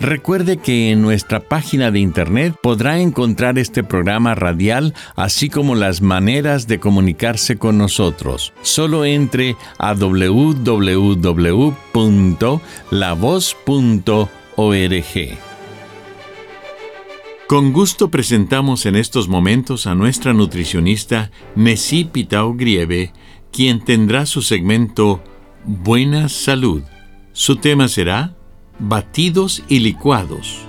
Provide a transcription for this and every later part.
Recuerde que en nuestra página de internet podrá encontrar este programa radial, así como las maneras de comunicarse con nosotros. Solo entre a www.lavoz.org. Con gusto presentamos en estos momentos a nuestra nutricionista Nessie Pitao Grieve, quien tendrá su segmento Buena Salud. Su tema será batidos y licuados.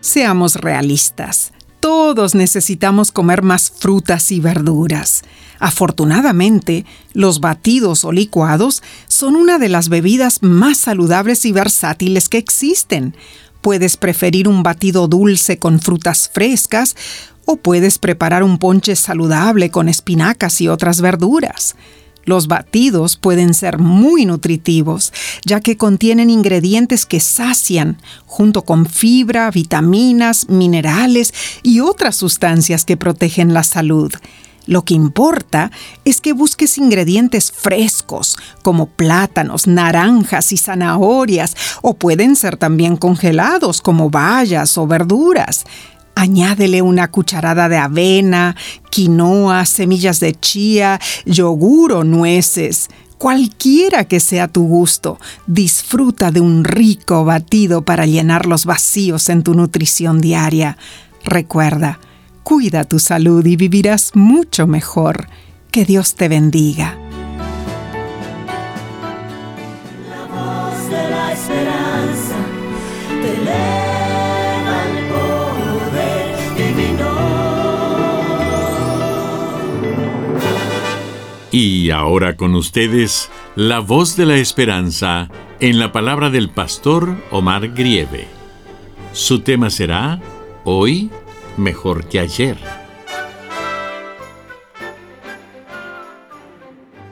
Seamos realistas. Todos necesitamos comer más frutas y verduras. Afortunadamente, los batidos o licuados son una de las bebidas más saludables y versátiles que existen. Puedes preferir un batido dulce con frutas frescas o puedes preparar un ponche saludable con espinacas y otras verduras. Los batidos pueden ser muy nutritivos, ya que contienen ingredientes que sacian, junto con fibra, vitaminas, minerales y otras sustancias que protegen la salud. Lo que importa es que busques ingredientes frescos, como plátanos, naranjas y zanahorias, o pueden ser también congelados, como bayas o verduras. Añádele una cucharada de avena, quinoa, semillas de chía, yogur o nueces. Cualquiera que sea tu gusto, disfruta de un rico batido para llenar los vacíos en tu nutrición diaria. Recuerda, cuida tu salud y vivirás mucho mejor. Que Dios te bendiga. Y ahora con ustedes, la voz de la esperanza en la palabra del pastor Omar Grieve. Su tema será Hoy mejor que ayer.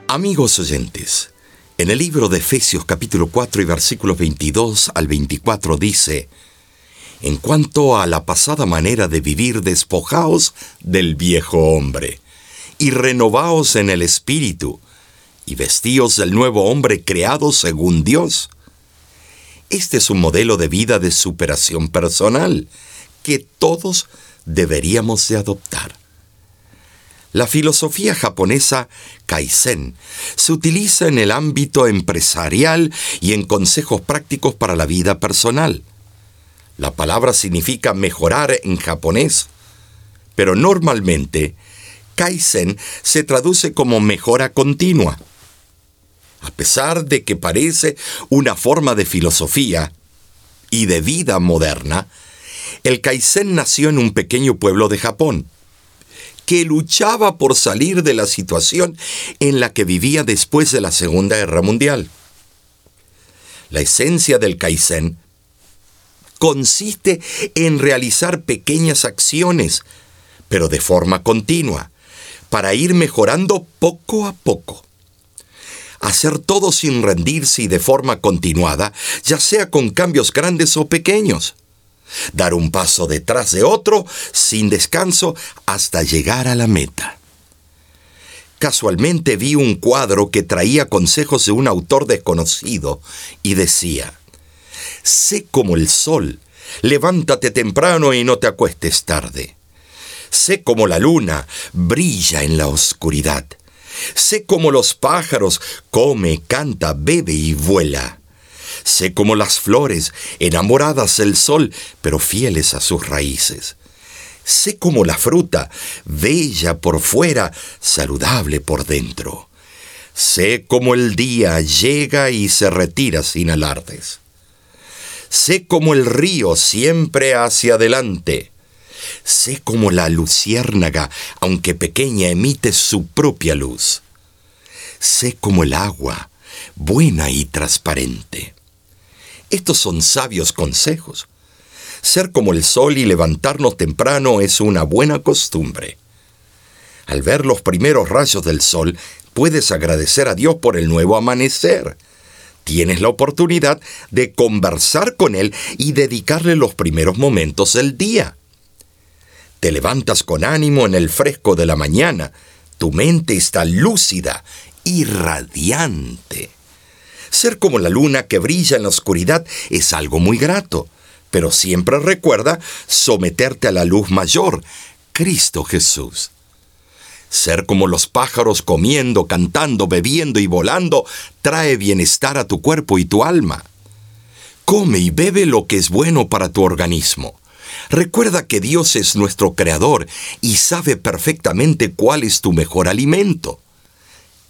Amigos oyentes, en el libro de Efesios capítulo 4 y versículos 22 al 24 dice, En cuanto a la pasada manera de vivir, despojaos del viejo hombre y renovaos en el espíritu, y vestíos del nuevo hombre creado según Dios. Este es un modelo de vida de superación personal que todos deberíamos de adoptar. La filosofía japonesa Kaizen se utiliza en el ámbito empresarial y en consejos prácticos para la vida personal. La palabra significa mejorar en japonés, pero normalmente Kaizen se traduce como mejora continua. A pesar de que parece una forma de filosofía y de vida moderna, el Kaizen nació en un pequeño pueblo de Japón, que luchaba por salir de la situación en la que vivía después de la Segunda Guerra Mundial. La esencia del Kaizen consiste en realizar pequeñas acciones, pero de forma continua, para ir mejorando poco a poco. Hacer todo sin rendirse y de forma continuada, ya sea con cambios grandes o pequeños. Dar un paso detrás de otro sin descanso hasta llegar a la meta. Casualmente vi un cuadro que traía consejos de un autor desconocido y decía, Sé como el sol, levántate temprano y no te acuestes tarde. Sé como la luna brilla en la oscuridad. Sé como los pájaros come, canta, bebe y vuela. Sé como las flores, enamoradas del sol, pero fieles a sus raíces. Sé como la fruta, bella por fuera, saludable por dentro. Sé como el día llega y se retira sin alardes. Sé como el río siempre hacia adelante. Sé como la luciérnaga, aunque pequeña, emite su propia luz. Sé como el agua, buena y transparente. Estos son sabios consejos. Ser como el sol y levantarnos temprano es una buena costumbre. Al ver los primeros rayos del sol, puedes agradecer a Dios por el nuevo amanecer. Tienes la oportunidad de conversar con Él y dedicarle los primeros momentos del día. Te levantas con ánimo en el fresco de la mañana. Tu mente está lúcida y radiante. Ser como la luna que brilla en la oscuridad es algo muy grato, pero siempre recuerda someterte a la luz mayor, Cristo Jesús. Ser como los pájaros comiendo, cantando, bebiendo y volando trae bienestar a tu cuerpo y tu alma. Come y bebe lo que es bueno para tu organismo. Recuerda que Dios es nuestro creador y sabe perfectamente cuál es tu mejor alimento.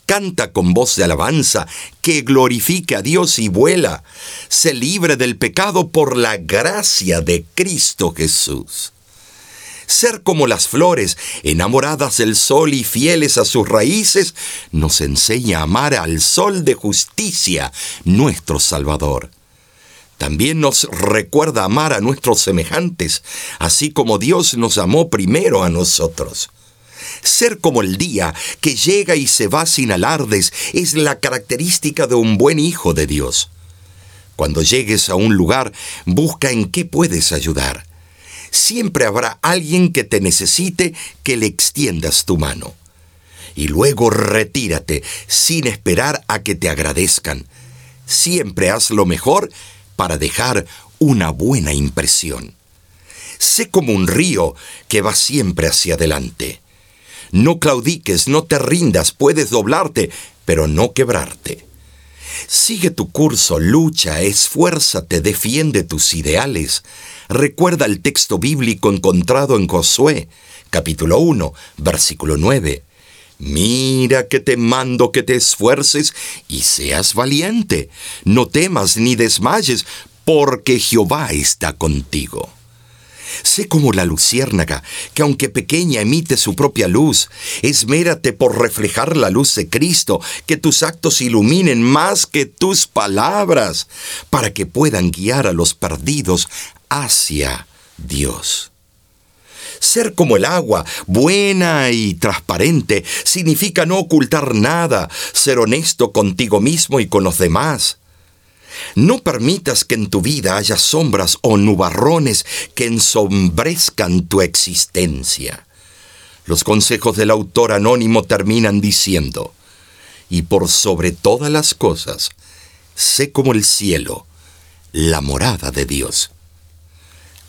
Canta con voz de alabanza, que glorifique a Dios y vuela. Se libre del pecado por la gracia de Cristo Jesús. Ser como las flores, enamoradas del sol y fieles a sus raíces, nos enseña a amar al sol de justicia, nuestro Salvador. También nos recuerda amar a nuestros semejantes, así como Dios nos amó primero a nosotros. Ser como el día, que llega y se va sin alardes, es la característica de un buen hijo de Dios. Cuando llegues a un lugar, busca en qué puedes ayudar. Siempre habrá alguien que te necesite que le extiendas tu mano. Y luego retírate sin esperar a que te agradezcan. Siempre haz lo mejor para dejar una buena impresión. Sé como un río que va siempre hacia adelante. No claudiques, no te rindas, puedes doblarte, pero no quebrarte. Sigue tu curso, lucha, esfuérzate, defiende tus ideales. Recuerda el texto bíblico encontrado en Josué, capítulo 1, versículo 9. Mira que te mando que te esfuerces y seas valiente. No temas ni desmayes, porque Jehová está contigo. Sé como la luciérnaga, que aunque pequeña emite su propia luz. Esmérate por reflejar la luz de Cristo, que tus actos iluminen más que tus palabras, para que puedan guiar a los perdidos hacia Dios. Ser como el agua, buena y transparente, significa no ocultar nada, ser honesto contigo mismo y con los demás. No permitas que en tu vida haya sombras o nubarrones que ensombrezcan tu existencia. Los consejos del autor anónimo terminan diciendo, y por sobre todas las cosas, sé como el cielo, la morada de Dios.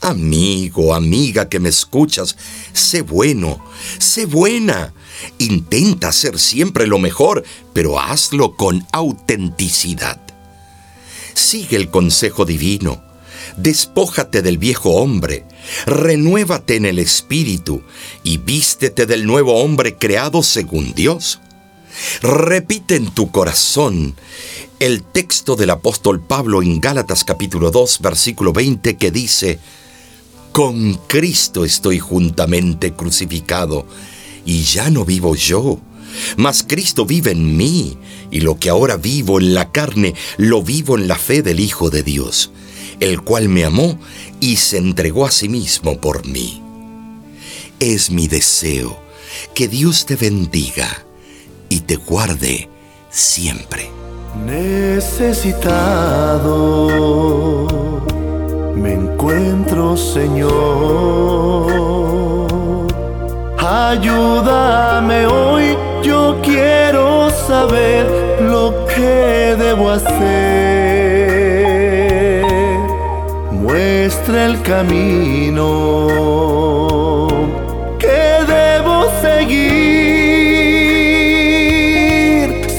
Amigo, amiga que me escuchas, sé bueno, sé buena. Intenta hacer siempre lo mejor, pero hazlo con autenticidad. Sigue el consejo divino. Despójate del viejo hombre, renuévate en el espíritu y vístete del nuevo hombre creado según Dios. Repite en tu corazón el texto del apóstol Pablo en Gálatas capítulo 2 versículo 20 que dice, Con Cristo estoy juntamente crucificado y ya no vivo yo mas Cristo vive en mí, y lo que ahora vivo en la carne, lo vivo en la fe del Hijo de Dios, el cual me amó y se entregó a sí mismo por mí. Es mi deseo que Dios te bendiga y te guarde siempre. Necesitado me encuentro, Señor. Ayúdame hoy yo quiero saber lo que debo hacer. Muestra el camino que debo seguir.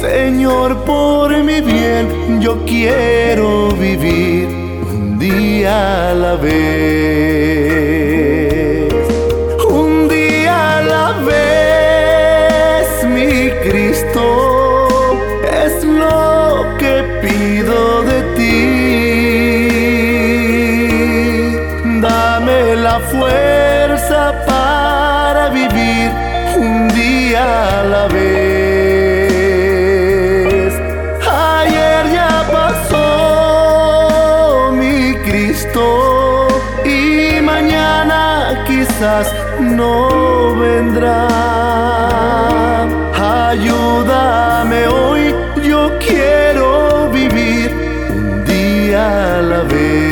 Señor, por mi bien, yo quiero vivir a la vez. Un día a la vez, mi Cristo, es lo que pido de ti. Dame la fuerza para vivir un día a la vez. No vendrá. Ayúdame hoy, yo quiero vivir un día a la vez.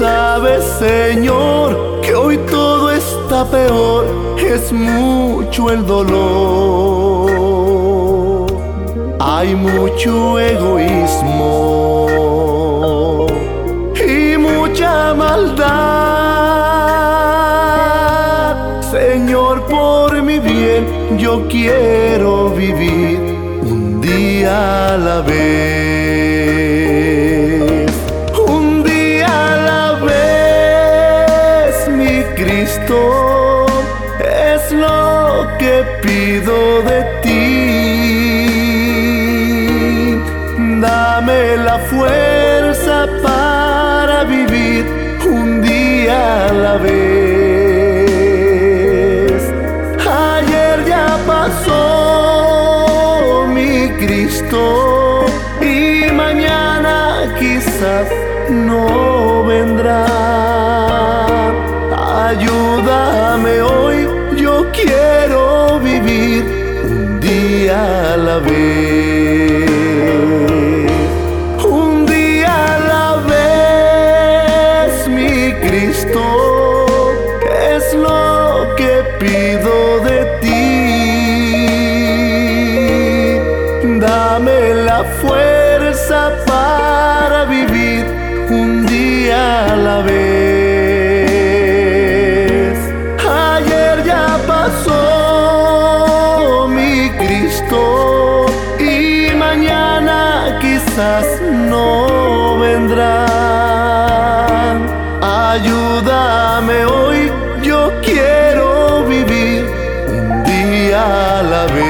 Sabes, Señor, que hoy todo está peor. Es mucho el dolor. Hay mucho egoísmo y mucha maldad. Señor, por mi bien, yo quiero vivir un día a la vez. Y mañana quizás no vendrá. Ayúdame hoy, yo quiero vivir un día a la vez. Vivir un día a la vez. Ayer ya pasó mi Cristo y mañana quizás no vendrá. Ayúdame hoy, yo quiero vivir un día a la vez.